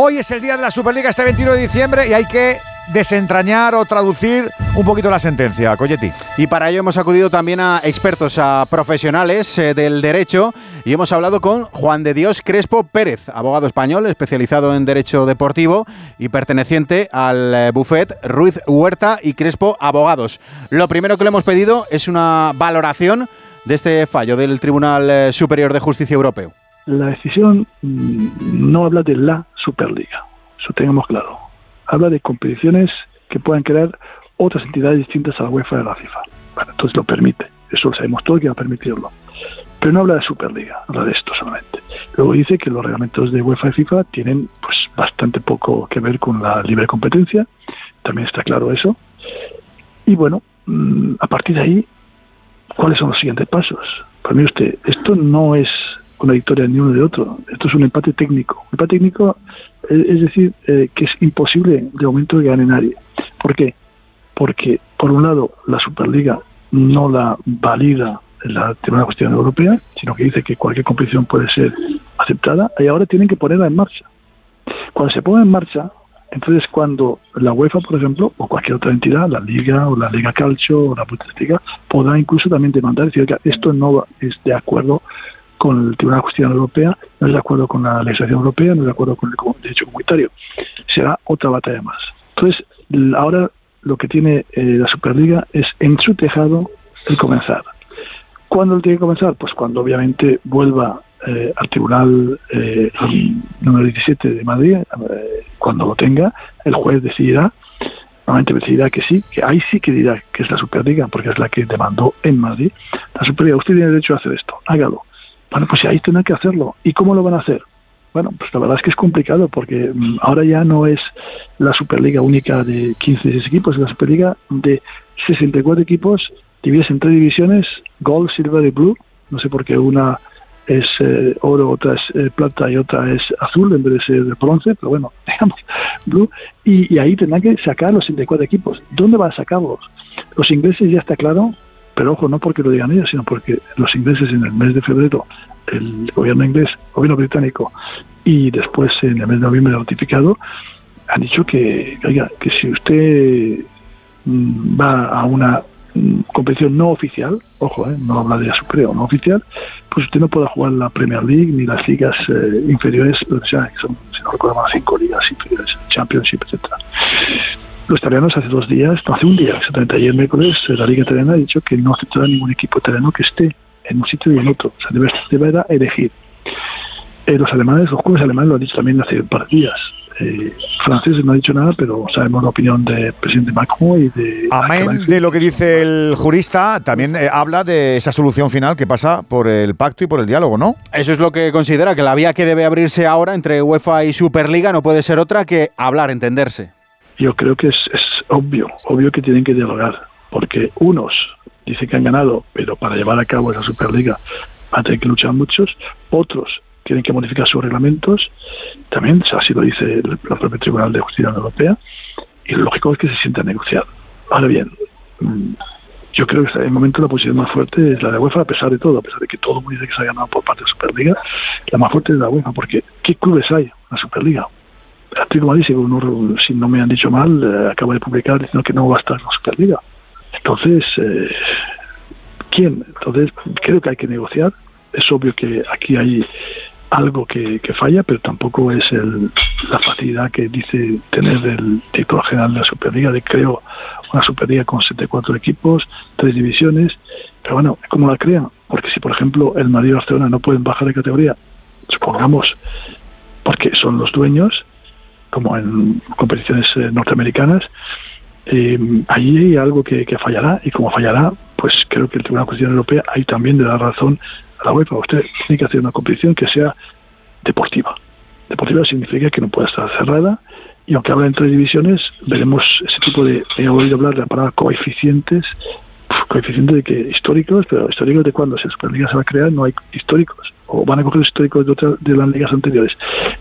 Hoy es el día de la Superliga, este 21 de diciembre, y hay que desentrañar o traducir un poquito la sentencia, Coyetti. Y para ello hemos acudido también a expertos, a profesionales eh, del derecho y hemos hablado con Juan de Dios Crespo Pérez, abogado español especializado en derecho deportivo y perteneciente al eh, buffet Ruiz Huerta y Crespo Abogados. Lo primero que le hemos pedido es una valoración de este fallo del Tribunal eh, Superior de Justicia Europeo. La decisión mm, no habla de la Superliga, eso tengamos claro habla de competiciones que puedan crear otras entidades distintas a la UEFA y a la FIFA. Bueno, entonces lo permite, eso lo sabemos todo que va a permitirlo. Pero no habla de Superliga, habla de esto solamente. Luego dice que los reglamentos de UEFA y FIFA tienen pues bastante poco que ver con la libre competencia, también está claro eso. Y bueno, mm, a partir de ahí, ¿cuáles son los siguientes pasos? Pues mire usted, esto no es una victoria ni uno de otro, esto es un empate técnico. Un empate técnico es decir, eh, que es imposible de momento que gane nadie. ¿Por qué? Porque, por un lado, la Superliga no la valida la Tribunal Cuestión Europea, sino que dice que cualquier competición puede ser aceptada y ahora tienen que ponerla en marcha. Cuando se ponga en marcha, entonces cuando la UEFA, por ejemplo, o cualquier otra entidad, la Liga o la Liga Calcio o la Bundesliga, podrá incluso también demandar decir que esto no es de acuerdo con el Tribunal de Justicia Europea, no es de acuerdo con la legislación europea, no es de acuerdo con el derecho comunitario. Será otra batalla más. Entonces, ahora lo que tiene eh, la Superliga es en su tejado el comenzar. ¿Cuándo lo tiene que comenzar? Pues cuando obviamente vuelva eh, al Tribunal eh, número 17 de Madrid, cuando lo tenga, el juez decidirá, normalmente decidirá que sí, que ahí sí que dirá que es la Superliga, porque es la que demandó en Madrid. La Superliga, usted tiene derecho a hacer esto, hágalo. Bueno, pues ahí tendrán que hacerlo. ¿Y cómo lo van a hacer? Bueno, pues la verdad es que es complicado porque mm, ahora ya no es la Superliga única de 15 equipos, es la Superliga de 64 equipos divididos en tres divisiones, Gold, Silver y Blue. No sé por qué una es eh, oro, otra es eh, plata y otra es azul en vez de ser bronce, pero bueno, digamos, Blue. Y, y ahí tendrán que sacar los 64 equipos. ¿Dónde van a sacarlos? Los ingleses ya está claro pero ojo, no porque lo digan ellos, sino porque los ingleses en el mes de febrero, el gobierno inglés, el gobierno británico, y después en el mes de noviembre notificado, han dicho que, oiga, que si usted mm, va a una mm, competición no oficial, ojo, eh, no habla de superior, no oficial, pues usted no puede jugar la Premier League ni las ligas eh, inferiores, o sea, que son, si no recuerdo mal, cinco ligas inferiores, Championship, etcétera. Los italianos hace dos días, no hace un día, exactamente ayer miércoles, la Liga Italiana ha dicho que no aceptará ningún equipo italiano que esté en un sitio y en otro. O sea, debe, deberá elegir. Eh, los alemanes, los clubes alemanes lo han dicho también hace un par de días. Eh, franceses no ha dicho nada, pero sabemos la opinión del presidente Macron y de... Amén de lo que dice el jurista, también eh, habla de esa solución final que pasa por el pacto y por el diálogo, ¿no? Eso es lo que considera, que la vía que debe abrirse ahora entre UEFA y Superliga no puede ser otra que hablar, entenderse yo creo que es, obvio, obvio que tienen que dialogar, porque unos dicen que han ganado, pero para llevar a cabo esa Superliga van a tener que luchar muchos, otros tienen que modificar sus reglamentos, también así lo dice el, propio Tribunal de Justicia Europea, y lo lógico es que se sienta a negociar. Ahora bien, mm, yo creo que en el momento la posición más fuerte es la de UEFA, a pesar de todo, a pesar de que todo el mundo dice que se ha ganado por parte de la Superliga, la más fuerte es la UEFA, porque ¿qué clubes hay en la Superliga? Atlético Madrid, si no me han dicho mal, eh, acaba de publicar diciendo que no va a estar en la Superliga. Entonces, eh, ¿quién? Entonces, creo que hay que negociar. Es obvio que aquí hay algo que, falla, pero tampoco es el, la facilidad que dice tener el director general de la Superliga, de creo una Superliga con 74 equipos, tres divisiones, pero bueno, ¿cómo la crean? Porque si, por ejemplo, el Madrid y Barcelona no pueden bajar de categoría, supongamos, porque son los dueños, como en competiciones eh, norteamericanas, eh, allí hay algo que, fallará y como fallará, pues creo que el Tribunal de Constitución Europea ahí también le da razón a la UEFA. Usted tiene que hacer una competición que sea deportiva. Deportiva significa que no puede estar cerrada y aunque habla en tres divisiones, veremos ese tipo de, he oído hablar de la palabra coeficientes, coeficientes de que históricos, pero históricos de cuando si la Superliga se va a crear no hay históricos o van a coger los históricos de, otras de las ligas anteriores.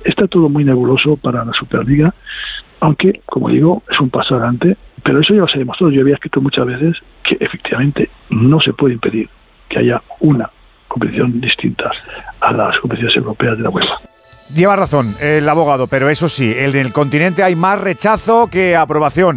Está todo muy nebuloso para la Superliga, aunque, como digo, es un paso adelante, pero eso ya lo sabemos todos. Yo había escrito muchas veces que efectivamente no se puede impedir que haya una competición distinta a las competiciones europeas de la UEFA. Lleva razón el abogado, pero eso sí, en el continente hay más rechazo que aprobación.